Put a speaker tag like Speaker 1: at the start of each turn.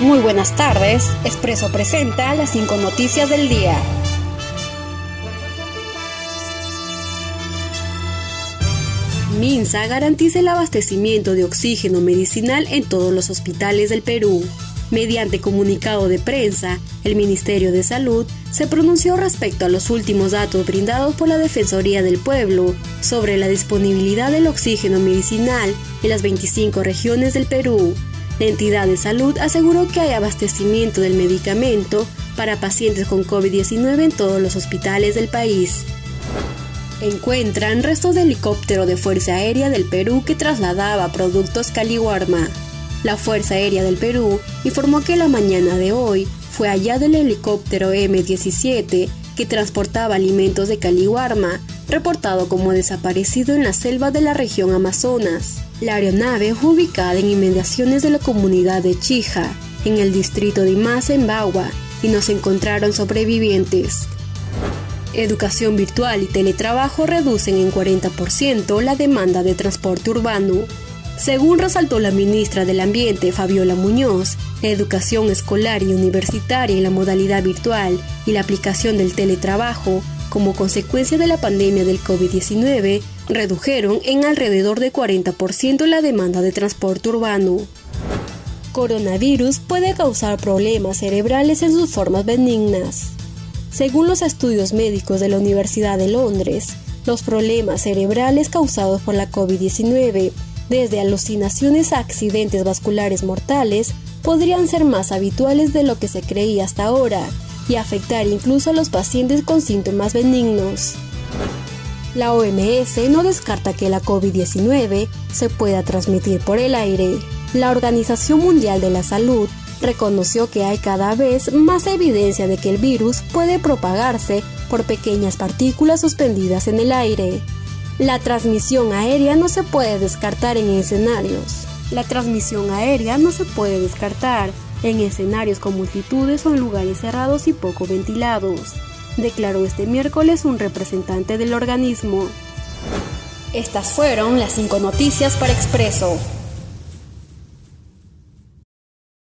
Speaker 1: Muy buenas tardes. Expreso presenta las cinco noticias del día. Minsa garantiza el abastecimiento de oxígeno medicinal en todos los hospitales del Perú. Mediante comunicado de prensa, el Ministerio de Salud se pronunció respecto a los últimos datos brindados por la Defensoría del Pueblo sobre la disponibilidad del oxígeno medicinal en las 25 regiones del Perú. La entidad de salud aseguró que hay abastecimiento del medicamento para pacientes con COVID-19 en todos los hospitales del país. Encuentran restos de helicóptero de Fuerza Aérea del Perú que trasladaba productos Caliwarma. La Fuerza Aérea del Perú informó que la mañana de hoy fue allá del helicóptero M-17 que transportaba alimentos de Caliwarma, reportado como desaparecido en la selva de la región Amazonas. La aeronave fue ubicada en inmediaciones de la comunidad de Chija, en el distrito de Imasa, en Bagua, y no se encontraron sobrevivientes. Educación virtual y teletrabajo reducen en 40% la demanda de transporte urbano. Según resaltó la ministra del Ambiente, Fabiola Muñoz, la educación escolar y universitaria en la modalidad virtual y la aplicación del teletrabajo, como consecuencia de la pandemia del COVID-19, redujeron en alrededor de 40% la demanda de transporte urbano. Coronavirus puede causar problemas cerebrales en sus formas benignas. Según los estudios médicos de la Universidad de Londres, los problemas cerebrales causados por la COVID-19 desde alucinaciones a accidentes vasculares mortales, podrían ser más habituales de lo que se creía hasta ahora y afectar incluso a los pacientes con síntomas benignos. La OMS no descarta que la COVID-19 se pueda transmitir por el aire. La Organización Mundial de la Salud reconoció que hay cada vez más evidencia de que el virus puede propagarse por pequeñas partículas suspendidas en el aire. La transmisión aérea no se puede descartar en escenarios. La transmisión aérea no se puede descartar en escenarios con multitudes o en lugares cerrados y poco ventilados, declaró este miércoles un representante del organismo. Estas fueron las cinco noticias para Expreso.